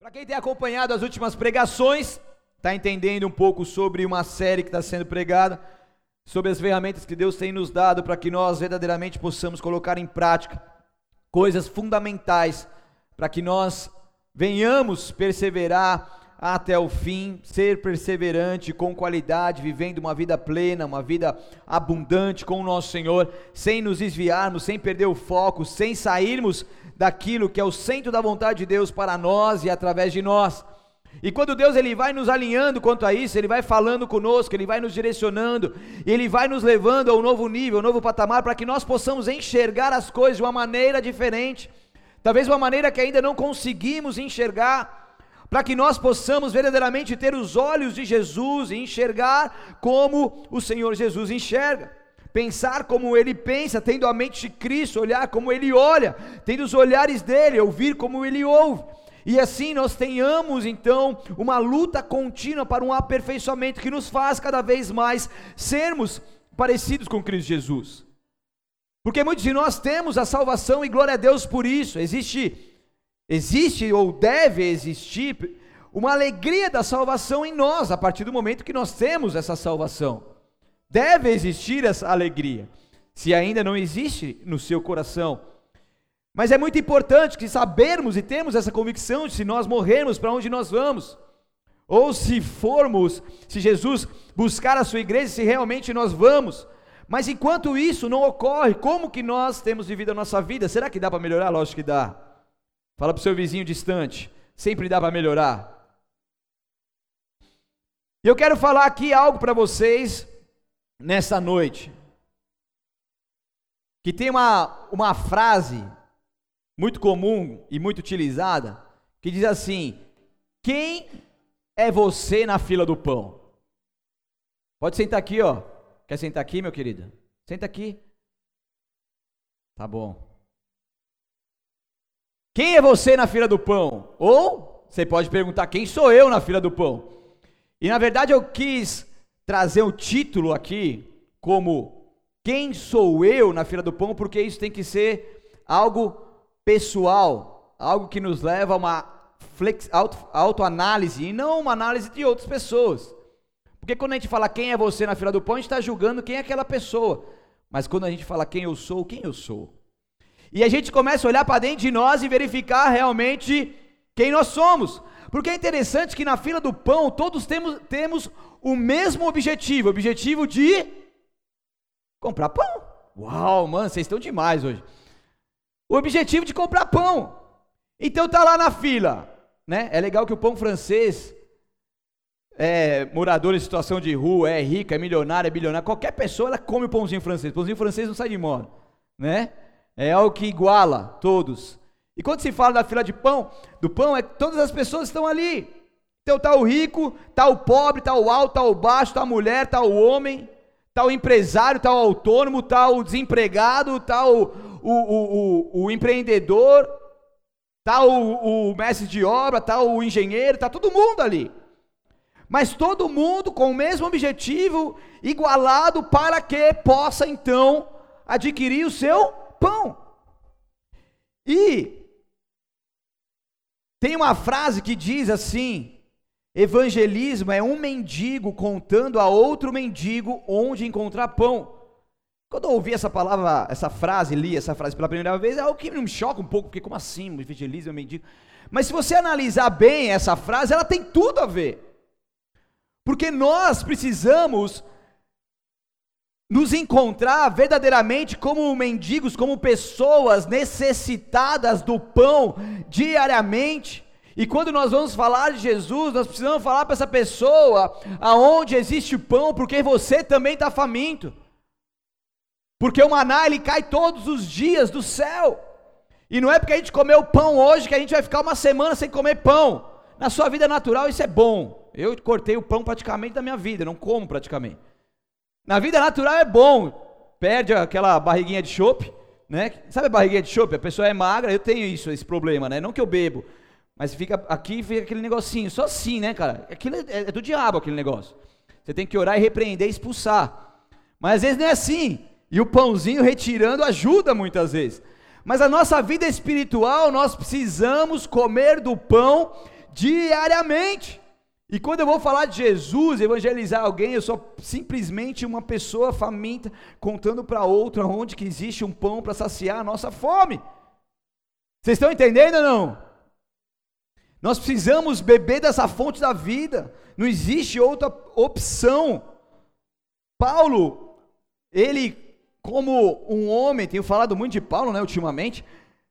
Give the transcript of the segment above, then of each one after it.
Para quem tem acompanhado as últimas pregações, está entendendo um pouco sobre uma série que está sendo pregada, sobre as ferramentas que Deus tem nos dado para que nós verdadeiramente possamos colocar em prática coisas fundamentais para que nós venhamos perseverar até o fim, ser perseverante com qualidade, vivendo uma vida plena, uma vida abundante com o nosso Senhor, sem nos desviarmos, sem perder o foco, sem sairmos daquilo que é o centro da vontade de Deus para nós e através de nós. E quando Deus ele vai nos alinhando quanto a isso, ele vai falando conosco, ele vai nos direcionando, ele vai nos levando a um novo nível, a um novo patamar para que nós possamos enxergar as coisas de uma maneira diferente. Talvez uma maneira que ainda não conseguimos enxergar, para que nós possamos verdadeiramente ter os olhos de Jesus e enxergar como o Senhor Jesus enxerga. Pensar como ele pensa, tendo a mente de Cristo, olhar como ele olha, tendo os olhares dele, ouvir como ele ouve. E assim nós tenhamos então uma luta contínua para um aperfeiçoamento que nos faz cada vez mais sermos parecidos com Cristo Jesus. Porque muitos de nós temos a salvação e glória a Deus por isso. Existe Existe ou deve existir uma alegria da salvação em nós, a partir do momento que nós temos essa salvação. Deve existir essa alegria, se ainda não existe no seu coração. Mas é muito importante que sabermos e temos essa convicção de se nós morrermos, para onde nós vamos. Ou se formos, se Jesus buscar a sua igreja, se realmente nós vamos. Mas enquanto isso não ocorre, como que nós temos vivido a nossa vida? Será que dá para melhorar? Lógico que dá. Fala para o seu vizinho distante, sempre dá para melhorar. E eu quero falar aqui algo para vocês nessa noite. Que tem uma, uma frase muito comum e muito utilizada, que diz assim: Quem é você na fila do pão? Pode sentar aqui, ó. Quer sentar aqui, meu querido? Senta aqui. Tá bom. Quem é você na fila do pão? Ou você pode perguntar: quem sou eu na fila do pão? E na verdade eu quis trazer o título aqui como Quem sou eu na fila do pão? Porque isso tem que ser algo pessoal, algo que nos leva a uma autoanálise e não uma análise de outras pessoas. Porque quando a gente fala quem é você na fila do pão, a gente está julgando quem é aquela pessoa. Mas quando a gente fala quem eu sou, quem eu sou? E a gente começa a olhar para dentro de nós e verificar realmente quem nós somos. Porque é interessante que na fila do pão todos temos, temos o mesmo objetivo, o objetivo de comprar pão. Uau, mano, vocês estão demais hoje. O objetivo de comprar pão. Então tá lá na fila, né? É legal que o pão francês é morador em situação de rua, é rico, é milionário, é bilionário, qualquer pessoa ela come o pãozinho francês. O pãozinho francês não sai de moda, né? é algo que iguala todos. E quando se fala da fila de pão, do pão, é que todas as pessoas estão ali. Então está o rico, está o pobre, está o alto, está o baixo, está a mulher, está o homem, está o empresário, está o autônomo, está o desempregado, está o, o, o, o, empreendedor, está o, o mestre de obra, está o engenheiro, está todo mundo ali. Mas todo mundo com o mesmo objetivo, igualado, para que possa então adquirir o seu pão. E tem uma frase que diz assim: evangelismo é um mendigo contando a outro mendigo onde encontrar pão. Quando eu ouvi essa palavra, essa frase, li essa frase pela primeira vez, é algo que me choca um pouco, porque como assim, evangelismo é um mendigo? Mas se você analisar bem essa frase, ela tem tudo a ver. Porque nós precisamos nos encontrar verdadeiramente como mendigos, como pessoas necessitadas do pão diariamente. E quando nós vamos falar de Jesus, nós precisamos falar para essa pessoa aonde existe pão, porque você também está faminto. Porque o maná ele cai todos os dias do céu. E não é porque a gente comeu pão hoje que a gente vai ficar uma semana sem comer pão. Na sua vida natural isso é bom. Eu cortei o pão praticamente da minha vida, não como praticamente. Na vida natural é bom, perde aquela barriguinha de chope, né? Sabe a barriguinha de chope? A pessoa é magra, eu tenho isso, esse problema, né? Não que eu bebo, mas fica aqui fica aquele negocinho, só assim, né, cara? Aquilo é, é do diabo aquele negócio. Você tem que orar e repreender expulsar. Mas às vezes não é assim. E o pãozinho retirando ajuda muitas vezes. Mas a nossa vida espiritual, nós precisamos comer do pão diariamente. E quando eu vou falar de Jesus, evangelizar alguém, eu sou simplesmente uma pessoa faminta contando para outra onde que existe um pão para saciar a nossa fome. Vocês estão entendendo ou não? Nós precisamos beber dessa fonte da vida. Não existe outra opção. Paulo, ele como um homem, tenho falado muito de Paulo, né, ultimamente,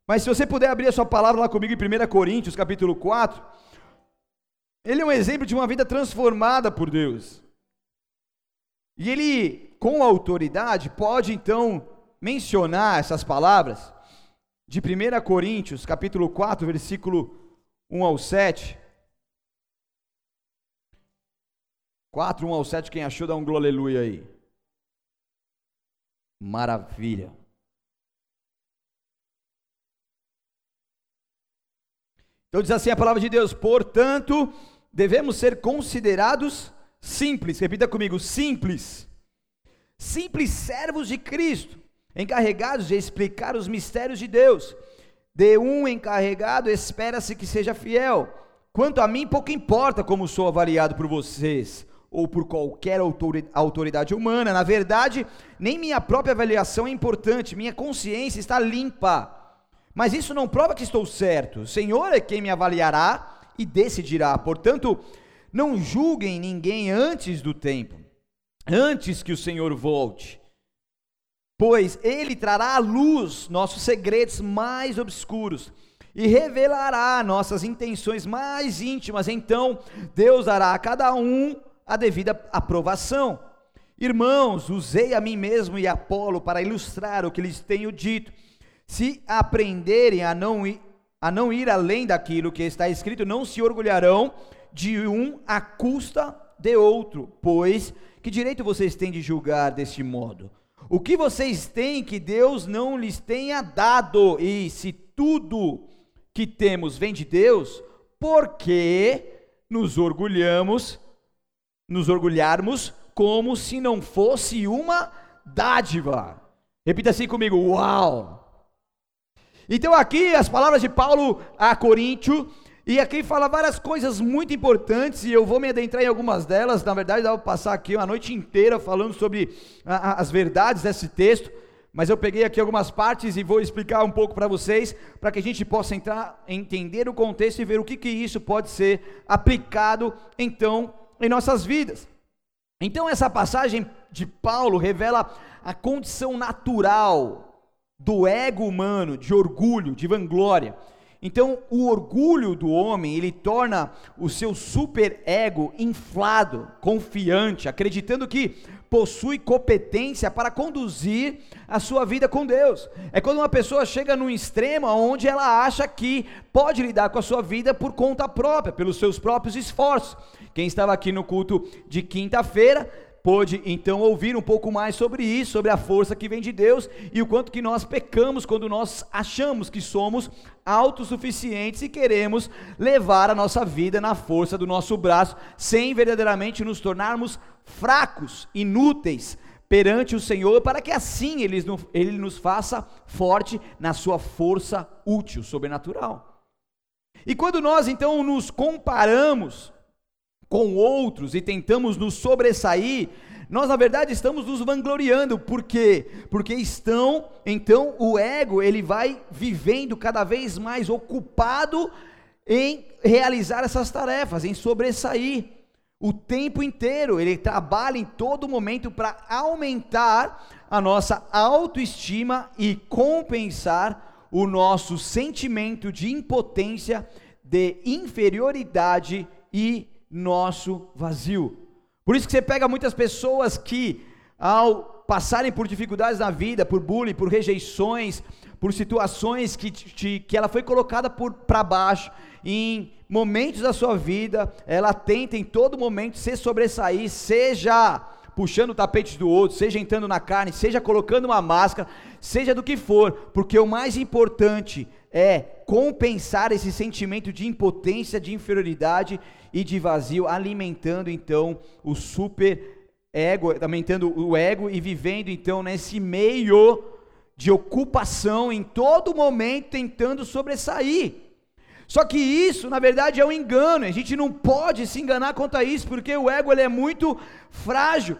mas se você puder abrir a sua palavra lá comigo em 1 Coríntios, capítulo 4, ele é um exemplo de uma vida transformada por Deus. E ele, com autoridade, pode então mencionar essas palavras de 1 Coríntios, capítulo 4, versículo 1 ao 7. 4, 1 ao 7, quem achou, dá um glória aleluia aí. Maravilha. Então diz assim a palavra de Deus: portanto, devemos ser considerados simples, repita comigo: simples, simples servos de Cristo, encarregados de explicar os mistérios de Deus. De um encarregado, espera-se que seja fiel. Quanto a mim, pouco importa como sou avaliado por vocês ou por qualquer autoridade humana. Na verdade, nem minha própria avaliação é importante, minha consciência está limpa. Mas isso não prova que estou certo. O Senhor é quem me avaliará e decidirá. Portanto, não julguem ninguém antes do tempo, antes que o Senhor volte. Pois ele trará à luz nossos segredos mais obscuros e revelará nossas intenções mais íntimas. Então, Deus dará a cada um a devida aprovação. Irmãos, usei a mim mesmo e Apolo para ilustrar o que lhes tenho dito se aprenderem a não, a não ir além daquilo que está escrito, não se orgulharão de um à custa de outro, pois que direito vocês têm de julgar deste modo? O que vocês têm que Deus não lhes tenha dado? E se tudo que temos vem de Deus, por que nos orgulhamos, nos orgulharmos como se não fosse uma dádiva? Repita assim comigo: Uau! Então aqui as palavras de Paulo a Coríntio, e aqui fala várias coisas muito importantes, e eu vou me adentrar em algumas delas, na verdade dá para passar aqui uma noite inteira falando sobre a, a, as verdades desse texto, mas eu peguei aqui algumas partes e vou explicar um pouco para vocês, para que a gente possa entrar, entender o contexto e ver o que, que isso pode ser aplicado então em nossas vidas. Então essa passagem de Paulo revela a condição natural do ego humano, de orgulho, de vanglória. Então, o orgulho do homem, ele torna o seu super ego inflado, confiante, acreditando que possui competência para conduzir a sua vida com Deus. É quando uma pessoa chega num extremo onde ela acha que pode lidar com a sua vida por conta própria, pelos seus próprios esforços. Quem estava aqui no culto de quinta-feira pôde então ouvir um pouco mais sobre isso, sobre a força que vem de Deus e o quanto que nós pecamos quando nós achamos que somos autossuficientes e queremos levar a nossa vida na força do nosso braço, sem verdadeiramente nos tornarmos fracos, inúteis perante o Senhor, para que assim ele, ele nos faça forte na sua força útil, sobrenatural. E quando nós então nos comparamos com outros e tentamos nos sobressair, nós na verdade estamos nos vangloriando, por quê? Porque estão, então o ego, ele vai vivendo cada vez mais ocupado em realizar essas tarefas, em sobressair. O tempo inteiro, ele trabalha em todo momento para aumentar a nossa autoestima e compensar o nosso sentimento de impotência, de inferioridade e nosso vazio. Por isso que você pega muitas pessoas que, ao passarem por dificuldades na vida, por bullying, por rejeições, por situações que, te, que ela foi colocada para baixo, em momentos da sua vida, ela tenta em todo momento se sobressair, seja puxando o tapete do outro, seja entrando na carne, seja colocando uma máscara, seja do que for, porque o mais importante é compensar esse sentimento de impotência, de inferioridade e de vazio, alimentando então o super ego, alimentando o ego e vivendo então nesse meio de ocupação em todo momento tentando sobressair. Só que isso, na verdade, é um engano. A gente não pode se enganar quanto a isso, porque o ego ele é muito frágil.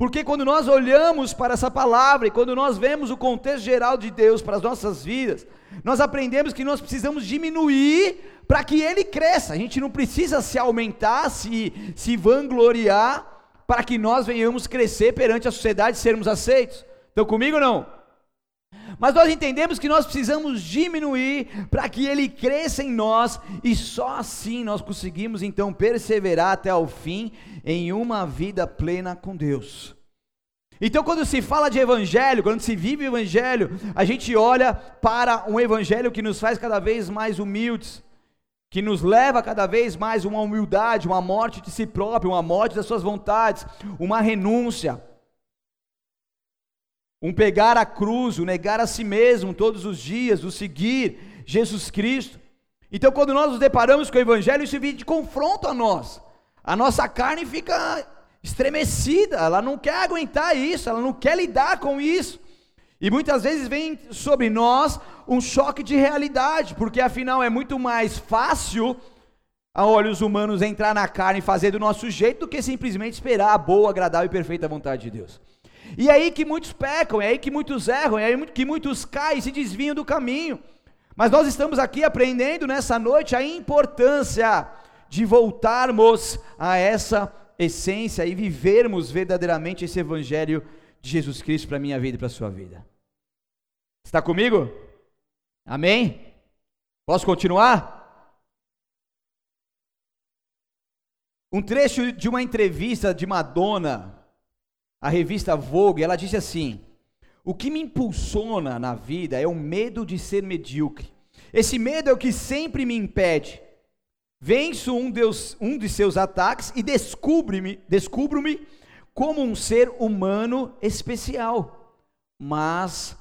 Porque quando nós olhamos para essa palavra e quando nós vemos o contexto geral de Deus para as nossas vidas, nós aprendemos que nós precisamos diminuir para que ele cresça. A gente não precisa se aumentar, se, se vangloriar, para que nós venhamos crescer perante a sociedade e sermos aceitos. Estão comigo ou não? Mas nós entendemos que nós precisamos diminuir para que ele cresça em nós e só assim nós conseguimos então perseverar até o fim em uma vida plena com Deus. Então, quando se fala de evangelho, quando se vive o evangelho, a gente olha para um evangelho que nos faz cada vez mais humildes, que nos leva cada vez mais uma humildade, uma morte de si próprio, uma morte das suas vontades, uma renúncia, um pegar a cruz, o um negar a si mesmo todos os dias, o seguir Jesus Cristo. Então, quando nós nos deparamos com o Evangelho, isso vem de confronto a nós. A nossa carne fica estremecida, ela não quer aguentar isso, ela não quer lidar com isso. E muitas vezes vem sobre nós um choque de realidade, porque afinal é muito mais fácil a olhos humanos entrar na carne e fazer do nosso jeito do que simplesmente esperar a boa, agradável e perfeita vontade de Deus. E é aí que muitos pecam, é aí que muitos erram, é aí que muitos caem e se desviam do caminho. Mas nós estamos aqui aprendendo nessa noite a importância de voltarmos a essa essência e vivermos verdadeiramente esse evangelho de Jesus Cristo para a minha vida e para a sua vida. Está comigo? Amém? Posso continuar? Um trecho de uma entrevista de Madonna a revista Vogue, ela disse assim: O que me impulsiona na vida é o medo de ser medíocre. Esse medo é o que sempre me impede. Venço um, Deus, um de seus ataques e descubro-me descubro como um ser humano especial. Mas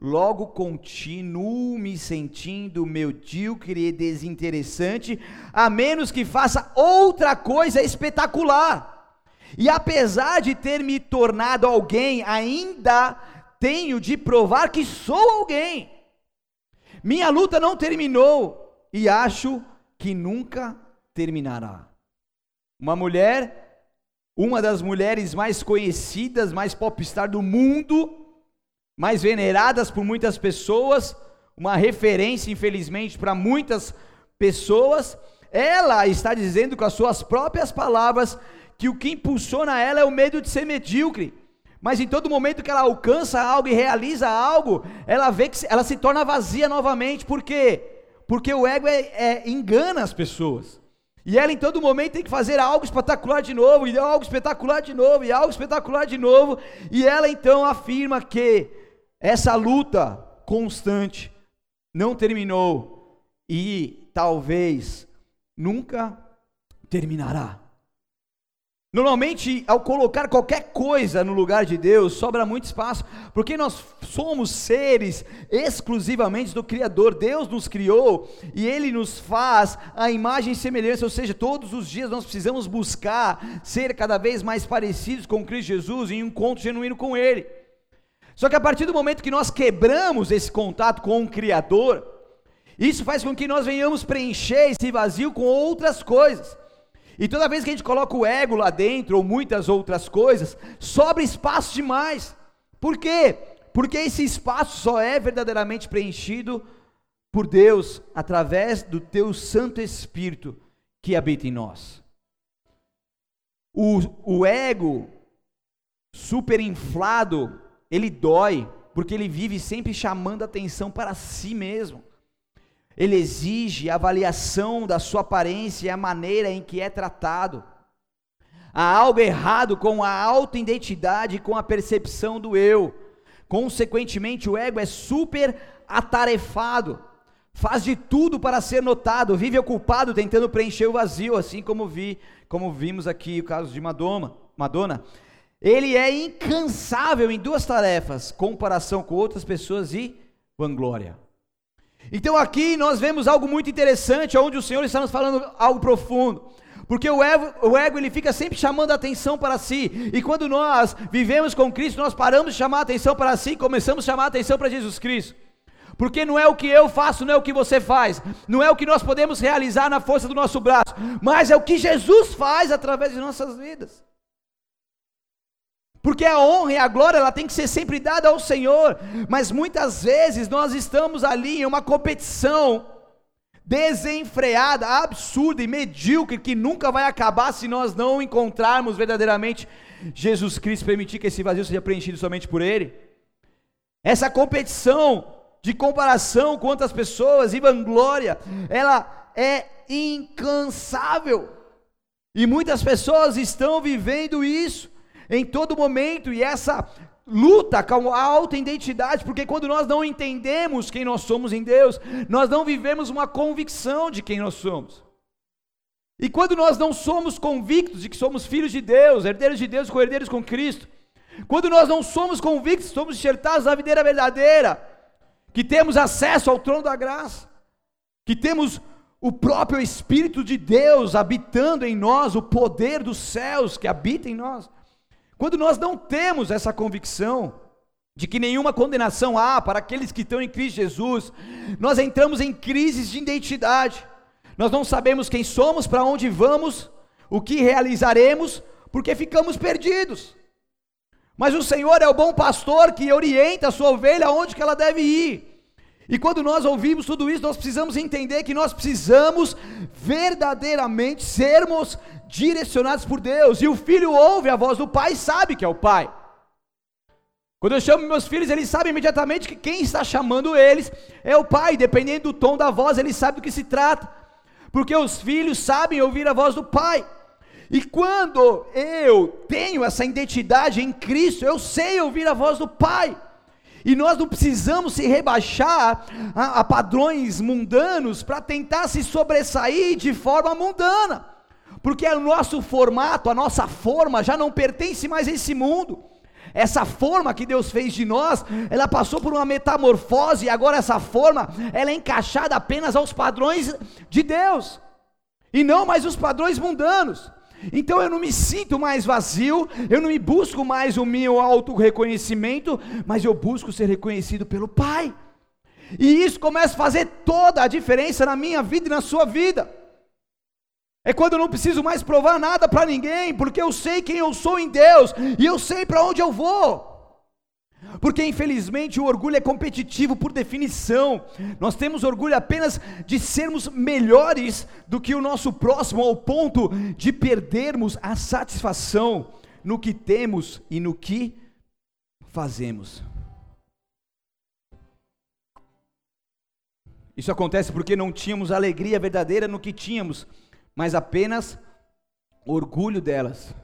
logo continuo me sentindo medíocre e desinteressante, a menos que faça outra coisa espetacular. E apesar de ter me tornado alguém, ainda tenho de provar que sou alguém. Minha luta não terminou e acho que nunca terminará. Uma mulher, uma das mulheres mais conhecidas, mais popstar do mundo, mais veneradas por muitas pessoas, uma referência, infelizmente, para muitas pessoas, ela está dizendo com as suas próprias palavras que o que impulsiona ela é o medo de ser medíocre. Mas em todo momento que ela alcança algo e realiza algo, ela vê que ela se torna vazia novamente. Por quê? Porque o ego é, é, engana as pessoas. E ela em todo momento tem que fazer algo espetacular de novo, e algo espetacular de novo, e algo espetacular de novo. E ela então afirma que essa luta constante não terminou e talvez nunca terminará. Normalmente, ao colocar qualquer coisa no lugar de Deus, sobra muito espaço, porque nós somos seres exclusivamente do Criador. Deus nos criou e Ele nos faz a imagem e semelhança, ou seja, todos os dias nós precisamos buscar ser cada vez mais parecidos com Cristo Jesus em um encontro genuíno com Ele. Só que a partir do momento que nós quebramos esse contato com o Criador, isso faz com que nós venhamos preencher esse vazio com outras coisas. E toda vez que a gente coloca o ego lá dentro, ou muitas outras coisas, sobra espaço demais. Por quê? Porque esse espaço só é verdadeiramente preenchido por Deus através do teu Santo Espírito que habita em nós. O, o ego superinflado, ele dói, porque ele vive sempre chamando atenção para si mesmo. Ele exige avaliação da sua aparência e a maneira em que é tratado. Há algo errado com a autoidentidade e com a percepção do eu. Consequentemente, o ego é super atarefado, faz de tudo para ser notado, vive ocupado tentando preencher o vazio, assim como vi, como vimos aqui o caso de Madonna. Madonna. Ele é incansável em duas tarefas: comparação com outras pessoas e vanglória. Então aqui nós vemos algo muito interessante, onde o Senhor está nos falando algo profundo. Porque o ego, o ego ele fica sempre chamando a atenção para si. E quando nós vivemos com Cristo, nós paramos de chamar a atenção para si começamos a chamar a atenção para Jesus Cristo. Porque não é o que eu faço, não é o que você faz, não é o que nós podemos realizar na força do nosso braço, mas é o que Jesus faz através de nossas vidas. Porque a honra e a glória ela tem que ser sempre dada ao Senhor, mas muitas vezes nós estamos ali em uma competição desenfreada, absurda e medíocre que nunca vai acabar se nós não encontrarmos verdadeiramente Jesus Cristo, permitir que esse vazio seja preenchido somente por Ele. Essa competição de comparação com outras pessoas e vanglória, ela é incansável. E muitas pessoas estão vivendo isso em todo momento, e essa luta com a alta identidade, porque quando nós não entendemos quem nós somos em Deus, nós não vivemos uma convicção de quem nós somos. E quando nós não somos convictos de que somos filhos de Deus, herdeiros de Deus, co-herdeiros com Cristo, quando nós não somos convictos, somos enxertados na videira verdadeira, que temos acesso ao trono da graça, que temos o próprio Espírito de Deus habitando em nós, o poder dos céus que habita em nós. Quando nós não temos essa convicção de que nenhuma condenação há para aqueles que estão em Cristo Jesus, nós entramos em crises de identidade. Nós não sabemos quem somos, para onde vamos, o que realizaremos, porque ficamos perdidos. Mas o Senhor é o bom pastor que orienta a sua ovelha aonde que ela deve ir. E quando nós ouvimos tudo isso, nós precisamos entender que nós precisamos verdadeiramente sermos direcionados por Deus. E o filho ouve a voz do pai e sabe que é o pai. Quando eu chamo meus filhos, eles sabem imediatamente que quem está chamando eles é o pai. Dependendo do tom da voz, eles sabem do que se trata. Porque os filhos sabem ouvir a voz do pai. E quando eu tenho essa identidade em Cristo, eu sei ouvir a voz do Pai. E nós não precisamos se rebaixar a, a padrões mundanos para tentar se sobressair de forma mundana. Porque o nosso formato, a nossa forma já não pertence mais a esse mundo. Essa forma que Deus fez de nós, ela passou por uma metamorfose e agora essa forma, ela é encaixada apenas aos padrões de Deus e não mais os padrões mundanos. Então eu não me sinto mais vazio, eu não me busco mais o meu auto-reconhecimento, mas eu busco ser reconhecido pelo Pai. E isso começa a fazer toda a diferença na minha vida e na sua vida. É quando eu não preciso mais provar nada para ninguém, porque eu sei quem eu sou em Deus e eu sei para onde eu vou. Porque infelizmente o orgulho é competitivo por definição. Nós temos orgulho apenas de sermos melhores do que o nosso próximo, ao ponto de perdermos a satisfação no que temos e no que fazemos. Isso acontece porque não tínhamos alegria verdadeira no que tínhamos, mas apenas orgulho delas.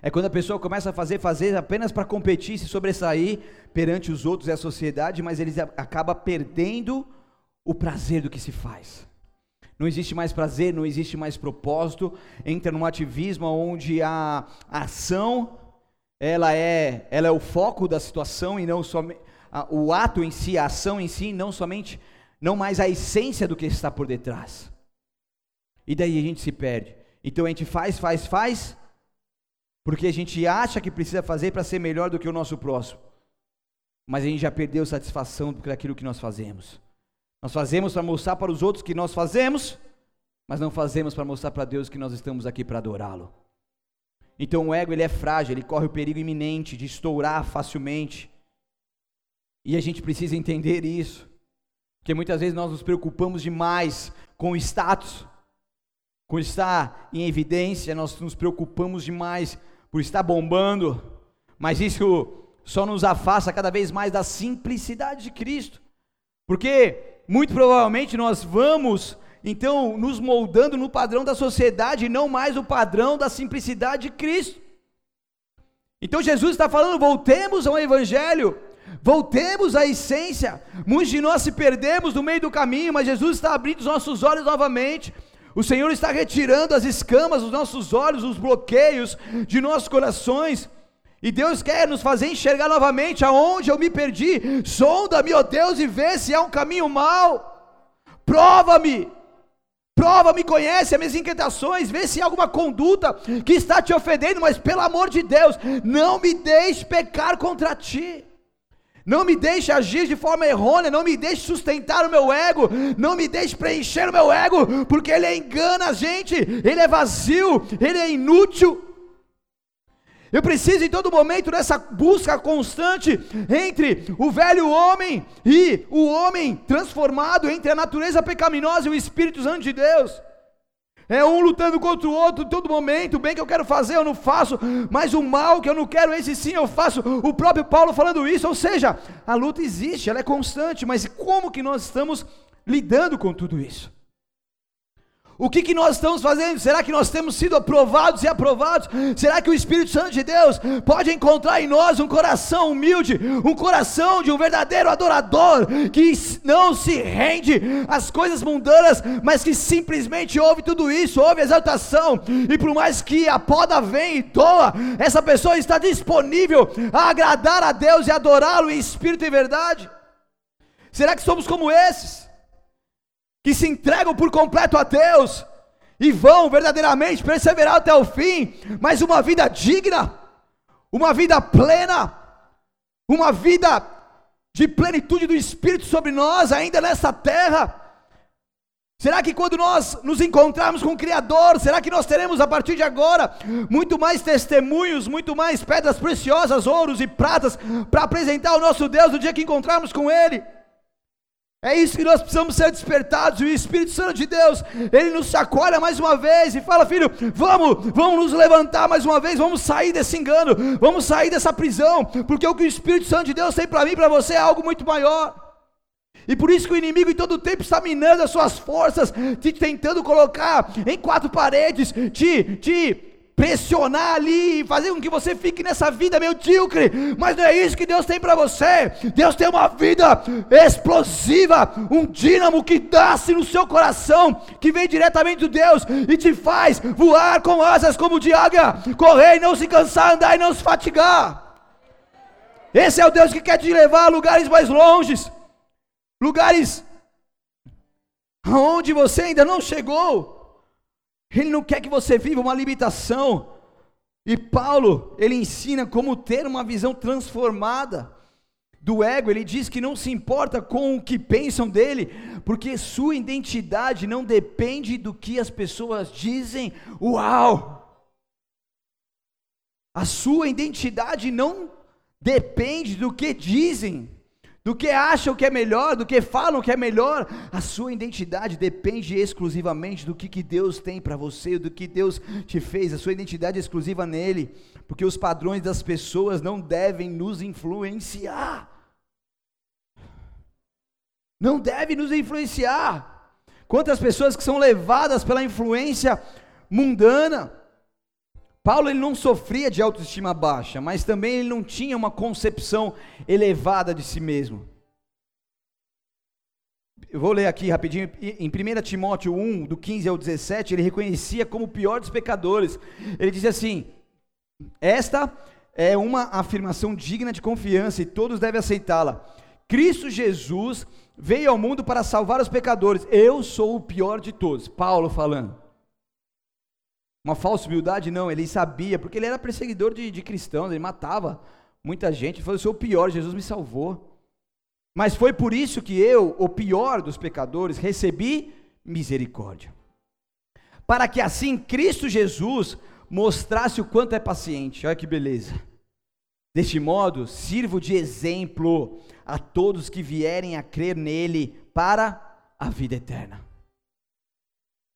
É quando a pessoa começa a fazer, fazer apenas para competir, se sobressair perante os outros e a sociedade, mas eles acaba perdendo o prazer do que se faz. Não existe mais prazer, não existe mais propósito, entra num ativismo onde a ação ela é, ela é o foco da situação e não somente o ato em si, a ação em si, não somente, não mais a essência do que está por detrás. E daí a gente se perde. Então a gente faz, faz, faz, porque a gente acha que precisa fazer para ser melhor do que o nosso próximo, mas a gente já perdeu satisfação por aquilo que nós fazemos. Nós fazemos para mostrar para os outros que nós fazemos, mas não fazemos para mostrar para Deus que nós estamos aqui para adorá-lo. Então o ego ele é frágil, ele corre o perigo iminente de estourar facilmente. E a gente precisa entender isso. Porque muitas vezes nós nos preocupamos demais com o status, com estar em evidência, nós nos preocupamos demais por estar bombando, mas isso só nos afasta cada vez mais da simplicidade de Cristo, porque muito provavelmente nós vamos então nos moldando no padrão da sociedade e não mais o padrão da simplicidade de Cristo. Então Jesus está falando: voltemos ao Evangelho, voltemos à essência. Muitos de nós se perdemos no meio do caminho, mas Jesus está abrindo os nossos olhos novamente o Senhor está retirando as escamas dos nossos olhos, os bloqueios de nossos corações. E Deus quer nos fazer enxergar novamente aonde eu me perdi. Sonda-me, ó Deus, e vê se é um caminho mau. Prova-me. Prova-me, conhece as minhas inquietações, vê se há alguma conduta que está te ofendendo, mas pelo amor de Deus, não me deixe pecar contra ti. Não me deixe agir de forma errônea, não me deixe sustentar o meu ego, não me deixe preencher o meu ego, porque ele engana a gente, ele é vazio, ele é inútil. Eu preciso em todo momento dessa busca constante entre o velho homem e o homem transformado, entre a natureza pecaminosa e o Espírito Santo de Deus. É um lutando contra o outro em todo momento. O bem que eu quero fazer eu não faço, mas o mal que eu não quero, esse sim eu faço. O próprio Paulo falando isso, ou seja, a luta existe, ela é constante, mas como que nós estamos lidando com tudo isso? O que, que nós estamos fazendo? Será que nós temos sido aprovados e aprovados? Será que o Espírito Santo de Deus pode encontrar em nós um coração humilde, um coração de um verdadeiro adorador, que não se rende às coisas mundanas, mas que simplesmente ouve tudo isso, ouve exaltação, e por mais que a poda venha e toa, essa pessoa está disponível a agradar a Deus e adorá-lo em espírito e verdade? Será que somos como esses? Que se entregam por completo a Deus e vão verdadeiramente perseverar até o fim, mas uma vida digna, uma vida plena, uma vida de plenitude do Espírito sobre nós, ainda nessa terra. Será que quando nós nos encontrarmos com o Criador, será que nós teremos a partir de agora muito mais testemunhos, muito mais pedras preciosas, ouros e pratas para apresentar ao nosso Deus no dia que encontrarmos com Ele? É isso que nós precisamos ser despertados, e o Espírito Santo de Deus, ele nos chacoalha mais uma vez e fala: Filho, vamos, vamos nos levantar mais uma vez, vamos sair desse engano, vamos sair dessa prisão, porque o que o Espírito Santo de Deus tem para mim para você é algo muito maior. E por isso que o inimigo em todo tempo está minando as suas forças, te tentando colocar em quatro paredes, te, te pressionar ali, fazer com que você fique nessa vida medíocre, mas não é isso que Deus tem para você. Deus tem uma vida explosiva, um dínamo que nasce no seu coração, que vem diretamente de Deus e te faz voar com asas como de águia, correr e não se cansar, andar e não se fatigar. Esse é o Deus que quer te levar a lugares mais longes, lugares onde você ainda não chegou. Ele não quer que você viva uma limitação. E Paulo, ele ensina como ter uma visão transformada do ego. Ele diz que não se importa com o que pensam dele, porque sua identidade não depende do que as pessoas dizem. Uau! A sua identidade não depende do que dizem do que acham que é melhor, do que falam que é melhor. A sua identidade depende exclusivamente do que, que Deus tem para você, do que Deus te fez. A sua identidade é exclusiva nele, porque os padrões das pessoas não devem nos influenciar. Não deve nos influenciar. Quantas pessoas que são levadas pela influência mundana, Paulo ele não sofria de autoestima baixa, mas também ele não tinha uma concepção elevada de si mesmo. Eu vou ler aqui rapidinho, em 1 Timóteo 1, do 15 ao 17, ele reconhecia como o pior dos pecadores. Ele diz assim: Esta é uma afirmação digna de confiança e todos devem aceitá-la. Cristo Jesus veio ao mundo para salvar os pecadores. Eu sou o pior de todos. Paulo falando. Uma falsa humildade, não, ele sabia, porque ele era perseguidor de, de cristãos, ele matava muita gente. Ele falou: Eu sou o pior, Jesus me salvou. Mas foi por isso que eu, o pior dos pecadores, recebi misericórdia. Para que assim Cristo Jesus mostrasse o quanto é paciente. Olha que beleza. Deste modo, sirvo de exemplo a todos que vierem a crer nele para a vida eterna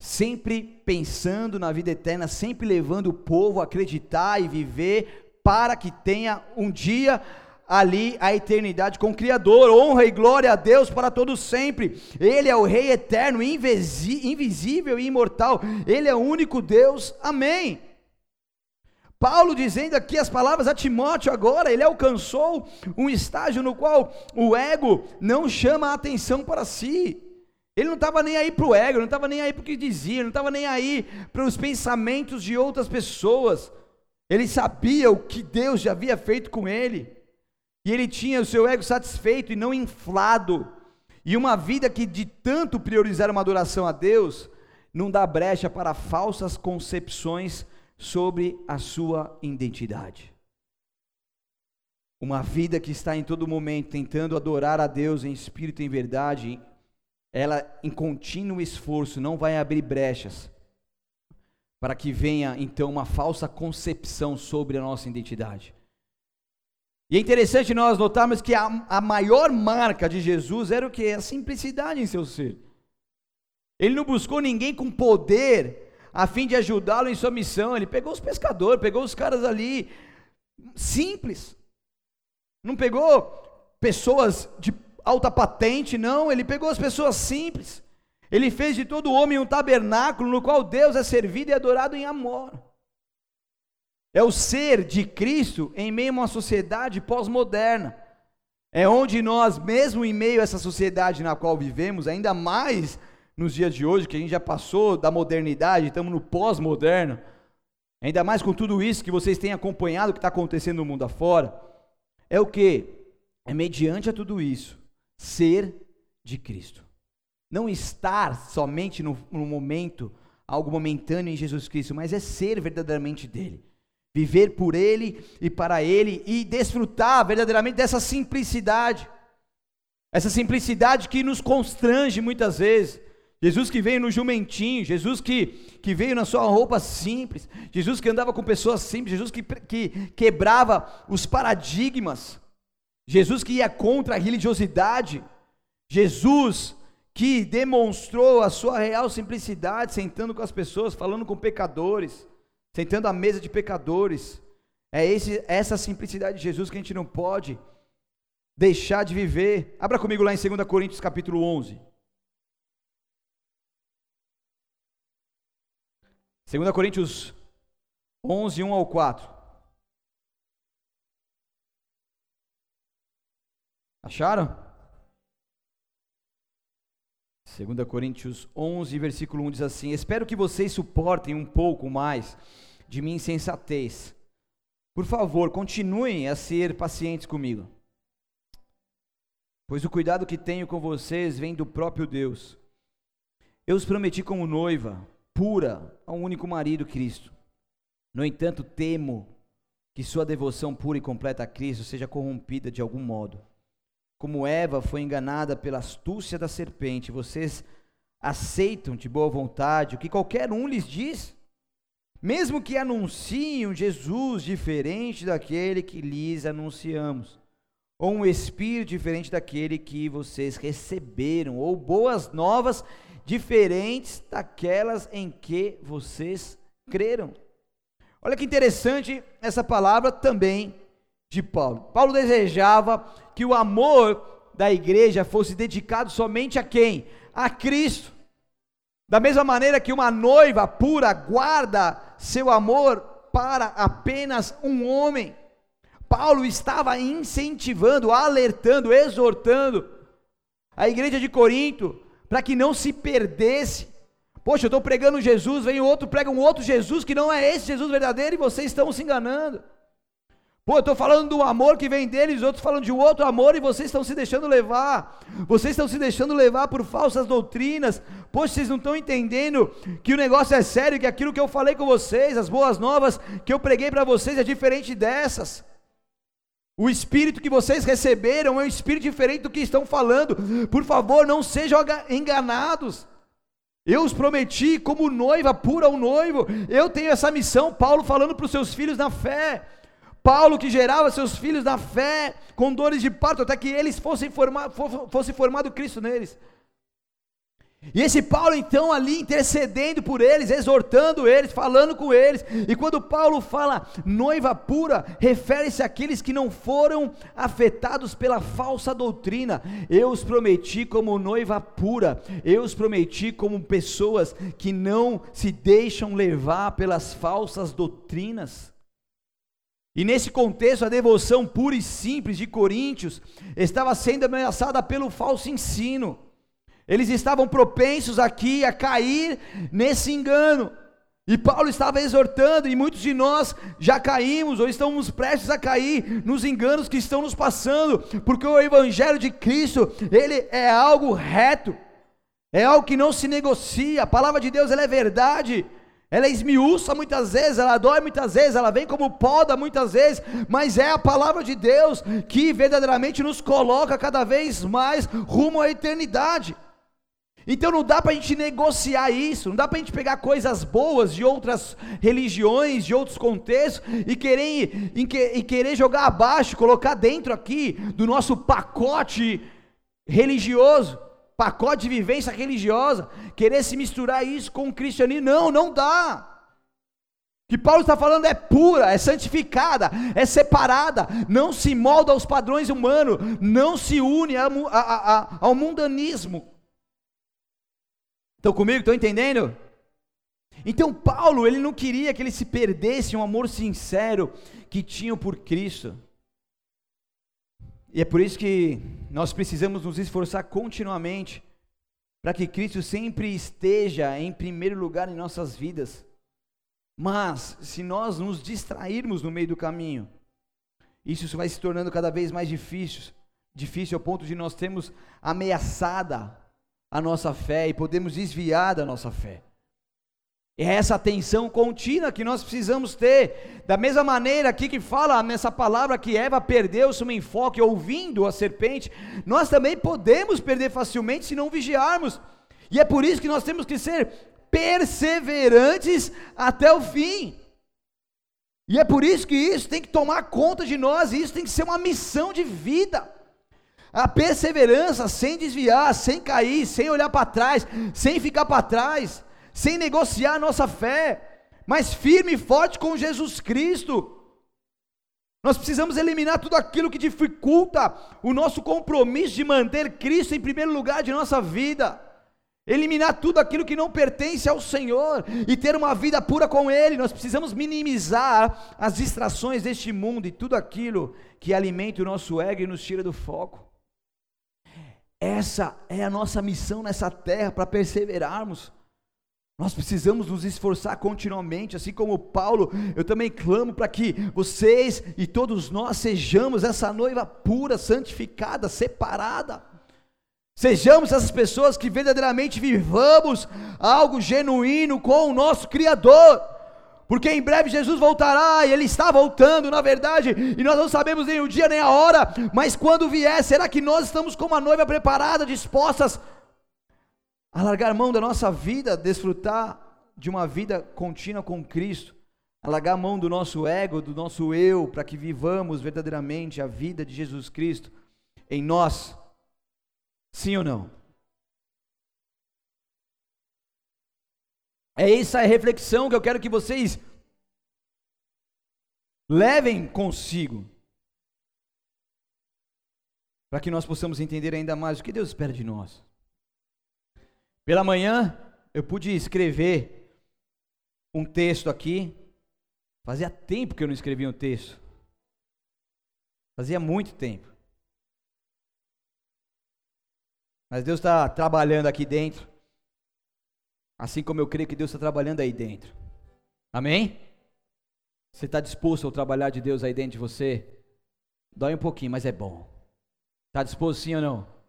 sempre pensando na vida eterna, sempre levando o povo a acreditar e viver para que tenha um dia ali a eternidade com o Criador, honra e glória a Deus para todos sempre. Ele é o Rei eterno, invisível e imortal. Ele é o único Deus. Amém. Paulo dizendo aqui as palavras a Timóteo agora, ele alcançou um estágio no qual o ego não chama a atenção para si. Ele não estava nem aí para o ego, não estava nem aí para o que dizia, não estava nem aí para os pensamentos de outras pessoas. Ele sabia o que Deus já havia feito com ele. E ele tinha o seu ego satisfeito e não inflado. E uma vida que de tanto priorizar uma adoração a Deus, não dá brecha para falsas concepções sobre a sua identidade. uma vida que está em todo momento tentando adorar a Deus em espírito e em verdade, ela em contínuo esforço não vai abrir brechas para que venha então uma falsa concepção sobre a nossa identidade. E é interessante nós notarmos que a, a maior marca de Jesus era o que? A simplicidade em seu ser. Ele não buscou ninguém com poder a fim de ajudá-lo em sua missão. Ele pegou os pescadores, pegou os caras ali simples. Não pegou pessoas de alta patente, não. Ele pegou as pessoas simples. Ele fez de todo homem um tabernáculo no qual Deus é servido e adorado em amor. É o ser de Cristo em meio a uma sociedade pós-moderna. É onde nós, mesmo em meio a essa sociedade na qual vivemos, ainda mais nos dias de hoje, que a gente já passou da modernidade, estamos no pós-moderno, ainda mais com tudo isso que vocês têm acompanhado o que está acontecendo no mundo afora, é o que? É mediante a tudo isso, ser de Cristo. Não estar somente no, no momento, algo momentâneo em Jesus Cristo, mas é ser verdadeiramente dele. Viver por ele e para ele e desfrutar verdadeiramente dessa simplicidade. Essa simplicidade que nos constrange muitas vezes. Jesus que veio no jumentinho, Jesus que, que veio na sua roupa simples, Jesus que andava com pessoas simples, Jesus que, que quebrava os paradigmas, Jesus que ia contra a religiosidade, Jesus que demonstrou a sua real simplicidade, sentando com as pessoas, falando com pecadores, sentando à mesa de pecadores. É esse, essa simplicidade de Jesus que a gente não pode deixar de viver. Abra comigo lá em 2 Coríntios capítulo 11. 2 Coríntios 11, 1 ao 4. Acharam? 2 Coríntios 11, versículo 1 diz assim: Espero que vocês suportem um pouco mais de minha insensatez. Por favor, continuem a ser pacientes comigo, pois o cuidado que tenho com vocês vem do próprio Deus. Eu os prometi como noiva pura a um único marido, Cristo. No entanto, temo que sua devoção pura e completa a Cristo seja corrompida de algum modo. Como Eva foi enganada pela astúcia da serpente, vocês aceitam de boa vontade o que qualquer um lhes diz? Mesmo que anunciem um Jesus diferente daquele que lhes anunciamos, ou um espírito diferente daquele que vocês receberam, ou boas novas diferentes daquelas em que vocês creram. Olha que interessante essa palavra também de Paulo. Paulo desejava que o amor da igreja fosse dedicado somente a quem? A Cristo. Da mesma maneira que uma noiva pura guarda seu amor para apenas um homem. Paulo estava incentivando, alertando, exortando a igreja de Corinto para que não se perdesse. Poxa, eu estou pregando Jesus, vem outro, prega um outro Jesus que não é esse Jesus verdadeiro e vocês estão se enganando. Pô, eu estou falando do amor que vem deles, os outros falando de outro amor e vocês estão se deixando levar. Vocês estão se deixando levar por falsas doutrinas. Poxa, vocês não estão entendendo que o negócio é sério, que aquilo que eu falei com vocês, as boas novas que eu preguei para vocês é diferente dessas. O espírito que vocês receberam é um espírito diferente do que estão falando. Por favor, não sejam enganados. Eu os prometi como noiva pura ao noivo. Eu tenho essa missão. Paulo falando para os seus filhos na fé. Paulo que gerava seus filhos na fé, com dores de parto, até que eles fossem formados, fosse formado Cristo neles. E esse Paulo então ali intercedendo por eles, exortando eles, falando com eles. E quando Paulo fala noiva pura, refere-se àqueles que não foram afetados pela falsa doutrina. Eu os prometi como noiva pura. Eu os prometi como pessoas que não se deixam levar pelas falsas doutrinas. E nesse contexto, a devoção pura e simples de Coríntios estava sendo ameaçada pelo falso ensino. Eles estavam propensos aqui a cair nesse engano. E Paulo estava exortando, e muitos de nós já caímos ou estamos prestes a cair nos enganos que estão nos passando, porque o evangelho de Cristo, ele é algo reto. É algo que não se negocia. A palavra de Deus ela é verdade. Ela esmiuça muitas vezes, ela dói muitas vezes, ela vem como poda muitas vezes, mas é a palavra de Deus que verdadeiramente nos coloca cada vez mais rumo à eternidade. Então não dá para a gente negociar isso, não dá para a gente pegar coisas boas de outras religiões, de outros contextos e querer, e querer jogar abaixo, colocar dentro aqui do nosso pacote religioso pacote de vivência religiosa, querer se misturar isso com o cristianismo. Não, não dá. O que Paulo está falando é pura, é santificada, é separada, não se molda aos padrões humanos, não se une a, a, a, ao mundanismo. Estão comigo? Estão entendendo? Então Paulo, ele não queria que ele se perdesse um amor sincero que tinham por Cristo. E é por isso que nós precisamos nos esforçar continuamente para que Cristo sempre esteja em primeiro lugar em nossas vidas. Mas, se nós nos distrairmos no meio do caminho, isso vai se tornando cada vez mais difícil, difícil ao ponto de nós termos ameaçada a nossa fé e podemos desviar da nossa fé. É essa atenção contínua que nós precisamos ter. Da mesma maneira aqui que fala nessa palavra que Eva perdeu seu enfoque ouvindo a serpente, nós também podemos perder facilmente se não vigiarmos. E é por isso que nós temos que ser perseverantes até o fim. E é por isso que isso tem que tomar conta de nós, e isso tem que ser uma missão de vida. A perseverança sem desviar, sem cair, sem olhar para trás, sem ficar para trás sem negociar a nossa fé, mas firme e forte com Jesus Cristo. Nós precisamos eliminar tudo aquilo que dificulta o nosso compromisso de manter Cristo em primeiro lugar de nossa vida. Eliminar tudo aquilo que não pertence ao Senhor e ter uma vida pura com Ele. Nós precisamos minimizar as distrações deste mundo e tudo aquilo que alimenta o nosso ego e nos tira do foco. Essa é a nossa missão nessa terra para perseverarmos. Nós precisamos nos esforçar continuamente, assim como Paulo, eu também clamo para que vocês e todos nós sejamos essa noiva pura, santificada, separada. Sejamos essas pessoas que verdadeiramente vivamos algo genuíno com o nosso Criador. Porque em breve Jesus voltará e Ele está voltando, na verdade, e nós não sabemos nem o dia nem a hora, mas quando vier, será que nós estamos com uma noiva preparada, dispostas a largar mão da nossa vida, desfrutar de uma vida contínua com Cristo, a largar mão do nosso ego, do nosso eu, para que vivamos verdadeiramente a vida de Jesus Cristo em nós. Sim ou não? É essa a reflexão que eu quero que vocês levem consigo. Para que nós possamos entender ainda mais o que Deus espera de nós. Pela manhã, eu pude escrever um texto aqui. Fazia tempo que eu não escrevia um texto. Fazia muito tempo. Mas Deus está trabalhando aqui dentro. Assim como eu creio que Deus está trabalhando aí dentro. Amém? Você está disposto ao trabalhar de Deus aí dentro de você? Dói um pouquinho, mas é bom. Está disposto sim ou não?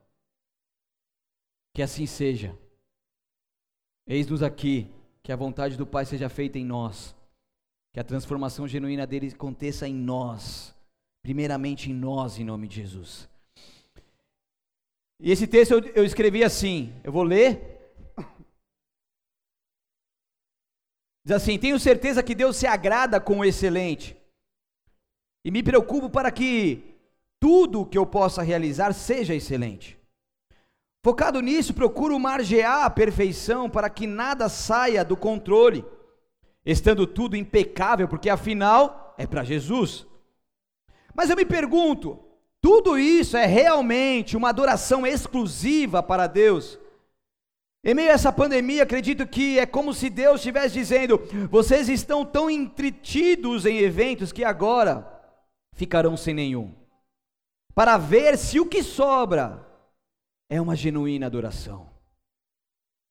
Que assim seja. Eis-nos aqui, que a vontade do Pai seja feita em nós, que a transformação genuína dele aconteça em nós, primeiramente em nós, em nome de Jesus. E esse texto eu, eu escrevi assim, eu vou ler. Diz assim: Tenho certeza que Deus se agrada com o excelente, e me preocupo para que tudo que eu possa realizar seja excelente. Focado nisso, procuro margear a perfeição para que nada saia do controle, estando tudo impecável, porque afinal é para Jesus. Mas eu me pergunto, tudo isso é realmente uma adoração exclusiva para Deus? Em meio a essa pandemia, acredito que é como se Deus estivesse dizendo: vocês estão tão entretidos em eventos que agora ficarão sem nenhum, para ver se o que sobra é uma genuína adoração.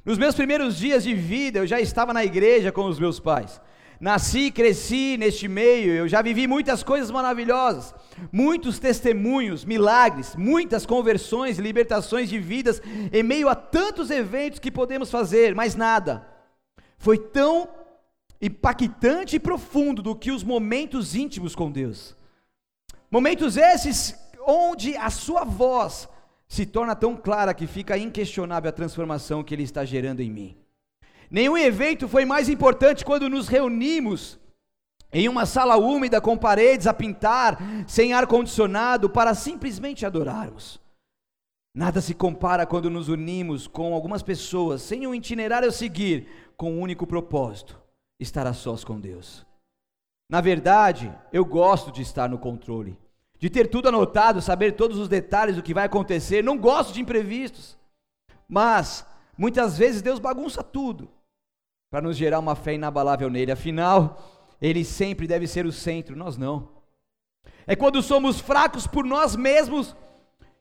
Nos meus primeiros dias de vida, eu já estava na igreja com os meus pais. Nasci, cresci neste meio, eu já vivi muitas coisas maravilhosas, muitos testemunhos, milagres, muitas conversões libertações de vidas em meio a tantos eventos que podemos fazer, mas nada foi tão impactante e profundo do que os momentos íntimos com Deus. Momentos esses onde a sua voz se torna tão clara que fica inquestionável a transformação que ele está gerando em mim. Nenhum evento foi mais importante quando nos reunimos em uma sala úmida com paredes a pintar, sem ar condicionado, para simplesmente adorarmos. Nada se compara quando nos unimos com algumas pessoas sem um itinerário a seguir, com um único propósito: estar a sós com Deus. Na verdade, eu gosto de estar no controle de ter tudo anotado, saber todos os detalhes do que vai acontecer. Não gosto de imprevistos. Mas, muitas vezes, Deus bagunça tudo para nos gerar uma fé inabalável nele. Afinal, ele sempre deve ser o centro, nós não. É quando somos fracos por nós mesmos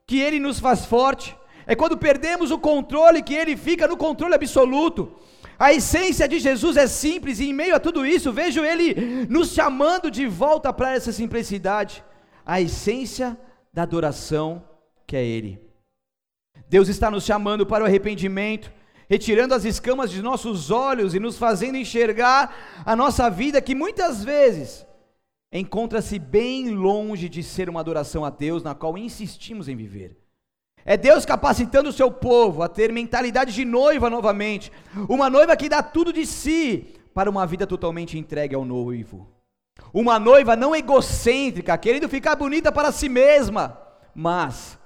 que ele nos faz forte. É quando perdemos o controle que ele fica no controle absoluto. A essência de Jesus é simples e em meio a tudo isso, vejo ele nos chamando de volta para essa simplicidade a essência da adoração que é Ele. Deus está nos chamando para o arrependimento, retirando as escamas de nossos olhos e nos fazendo enxergar a nossa vida que muitas vezes encontra-se bem longe de ser uma adoração a Deus na qual insistimos em viver. É Deus capacitando o seu povo a ter mentalidade de noiva novamente, uma noiva que dá tudo de si para uma vida totalmente entregue ao noivo. Uma noiva não egocêntrica, querendo ficar bonita para si mesma, mas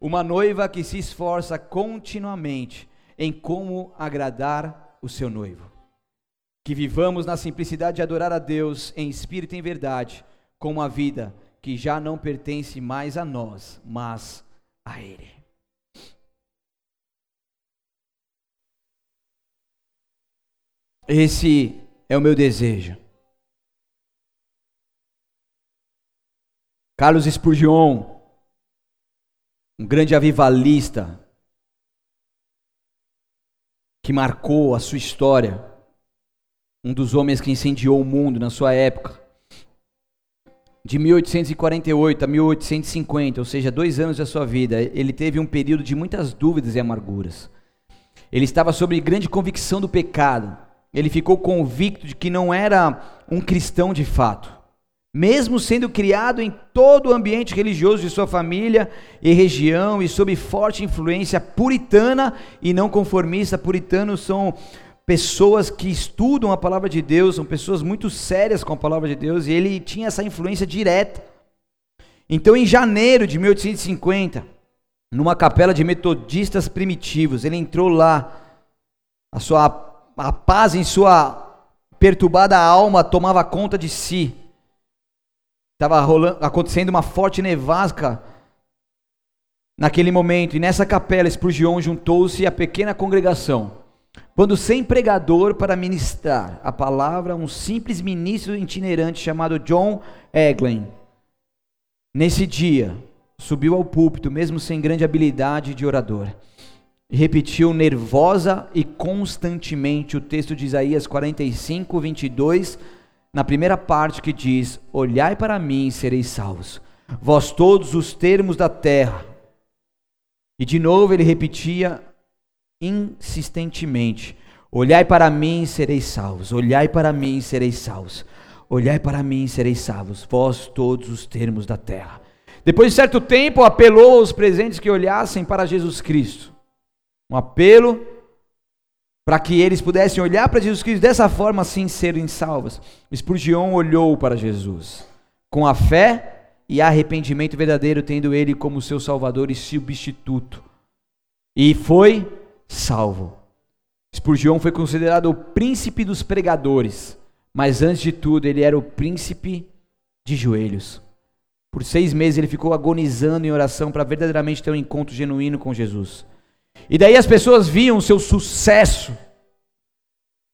uma noiva que se esforça continuamente em como agradar o seu noivo. Que vivamos na simplicidade de adorar a Deus em espírito e em verdade, com uma vida que já não pertence mais a nós, mas a Ele. Esse é o meu desejo Carlos Spurgeon, um grande avivalista, que marcou a sua história, um dos homens que incendiou o mundo na sua época, de 1848 a 1850, ou seja, dois anos da sua vida, ele teve um período de muitas dúvidas e amarguras. Ele estava sob grande convicção do pecado. Ele ficou convicto de que não era um cristão de fato mesmo sendo criado em todo o ambiente religioso de sua família e região e sob forte influência puritana e não conformista. Puritanos são pessoas que estudam a palavra de Deus, são pessoas muito sérias com a palavra de Deus, e ele tinha essa influência direta. Então, em janeiro de 1850, numa capela de metodistas primitivos, ele entrou lá, a sua a paz em sua perturbada alma tomava conta de si. Estava acontecendo uma forte nevasca naquele momento, e nessa capela Spurgeon juntou-se a pequena congregação. Quando sem pregador para ministrar a palavra, um simples ministro itinerante chamado John Eglen. Nesse dia, subiu ao púlpito, mesmo sem grande habilidade de orador, e repetiu nervosa e constantemente o texto de Isaías 45, 22 na primeira parte que diz: Olhai para mim e sereis salvos, vós todos os termos da terra. E de novo ele repetia insistentemente: Olhai para mim e sereis salvos, olhai para mim e sereis salvos, olhai para mim e sereis salvos, vós todos os termos da terra. Depois de certo tempo, apelou aos presentes que olhassem para Jesus Cristo. Um apelo para que eles pudessem olhar para Jesus Cristo dessa forma, assim serem salvos. Spurgeon olhou para Jesus com a fé e arrependimento verdadeiro, tendo ele como seu Salvador e substituto, e foi salvo. Spurgeon foi considerado o príncipe dos pregadores, mas antes de tudo, ele era o príncipe de joelhos. Por seis meses ele ficou agonizando em oração para verdadeiramente ter um encontro genuíno com Jesus. E daí as pessoas viam o seu sucesso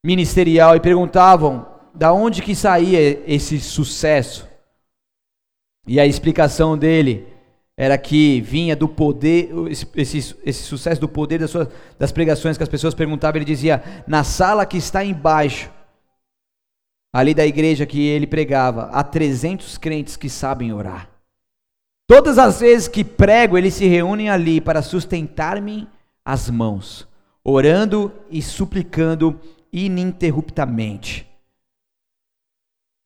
ministerial e perguntavam da onde que saía esse sucesso. E a explicação dele era que vinha do poder, esse, esse sucesso do poder das, suas, das pregações que as pessoas perguntavam, ele dizia, na sala que está embaixo, ali da igreja que ele pregava, há 300 crentes que sabem orar. Todas as vezes que prego, eles se reúnem ali para sustentar-me as mãos, orando e suplicando ininterruptamente.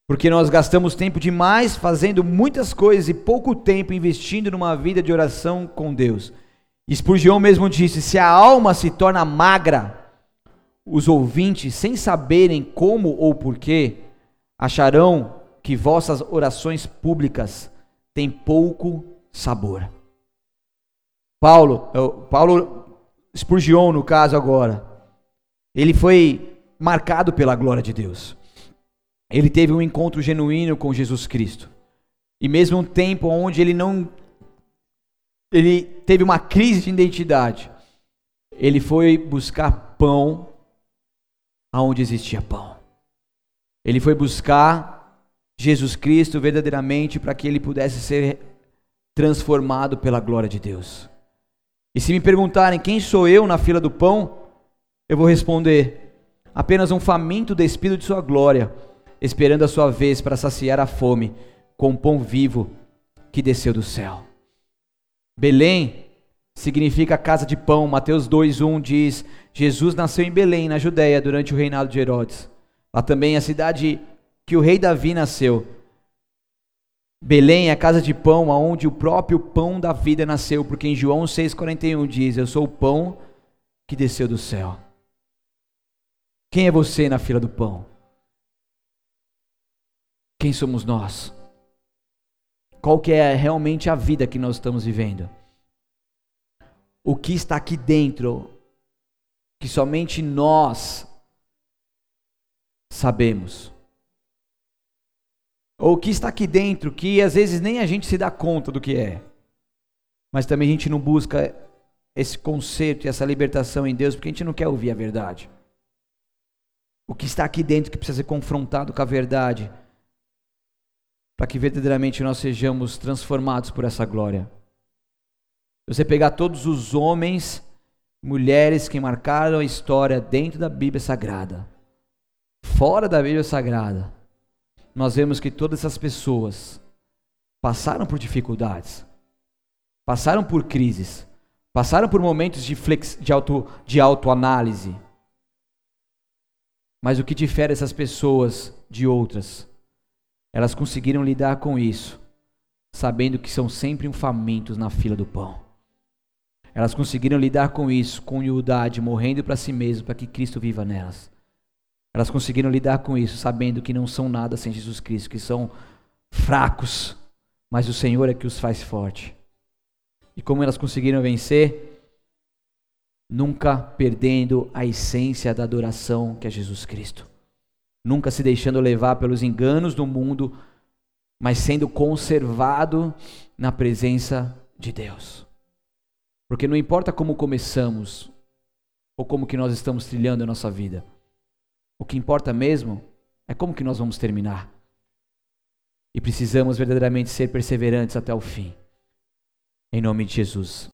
Porque nós gastamos tempo demais fazendo muitas coisas e pouco tempo investindo numa vida de oração com Deus. Spurgeon mesmo disse: se a alma se torna magra, os ouvintes, sem saberem como ou porquê, acharão que vossas orações públicas têm pouco sabor. Paulo, é Paulo Spurgeon no caso agora, ele foi marcado pela glória de Deus. Ele teve um encontro genuíno com Jesus Cristo. E mesmo um tempo onde ele não ele teve uma crise de identidade, ele foi buscar pão aonde existia pão. Ele foi buscar Jesus Cristo verdadeiramente para que ele pudesse ser transformado pela glória de Deus. E se me perguntarem quem sou eu na fila do pão, eu vou responder: apenas um faminto despido de sua glória, esperando a sua vez para saciar a fome com o pão vivo que desceu do céu. Belém significa casa de pão. Mateus 2:1 diz: Jesus nasceu em Belém, na Judéia, durante o reinado de Herodes. Lá também é a cidade que o rei Davi nasceu. Belém é a casa de pão, aonde o próprio pão da vida nasceu, porque em João 6:41 diz: Eu sou o pão que desceu do céu. Quem é você na fila do pão? Quem somos nós? Qual que é realmente a vida que nós estamos vivendo? O que está aqui dentro que somente nós sabemos. Ou o que está aqui dentro que às vezes nem a gente se dá conta do que é. Mas também a gente não busca esse conceito e essa libertação em Deus porque a gente não quer ouvir a verdade. O que está aqui dentro que precisa ser confrontado com a verdade para que verdadeiramente nós sejamos transformados por essa glória. Se você pegar todos os homens mulheres que marcaram a história dentro da Bíblia Sagrada, fora da Bíblia Sagrada, nós vemos que todas essas pessoas passaram por dificuldades, passaram por crises, passaram por momentos de, flex, de, auto, de autoanálise. Mas o que difere essas pessoas de outras? Elas conseguiram lidar com isso, sabendo que são sempre um famintos na fila do pão. Elas conseguiram lidar com isso, com humildade, morrendo para si mesmas, para que Cristo viva nelas. Elas conseguiram lidar com isso, sabendo que não são nada sem Jesus Cristo, que são fracos, mas o Senhor é que os faz forte. E como elas conseguiram vencer? Nunca perdendo a essência da adoração que é Jesus Cristo. Nunca se deixando levar pelos enganos do mundo, mas sendo conservado na presença de Deus. Porque não importa como começamos ou como que nós estamos trilhando a nossa vida. O que importa mesmo é como que nós vamos terminar. E precisamos verdadeiramente ser perseverantes até o fim. Em nome de Jesus.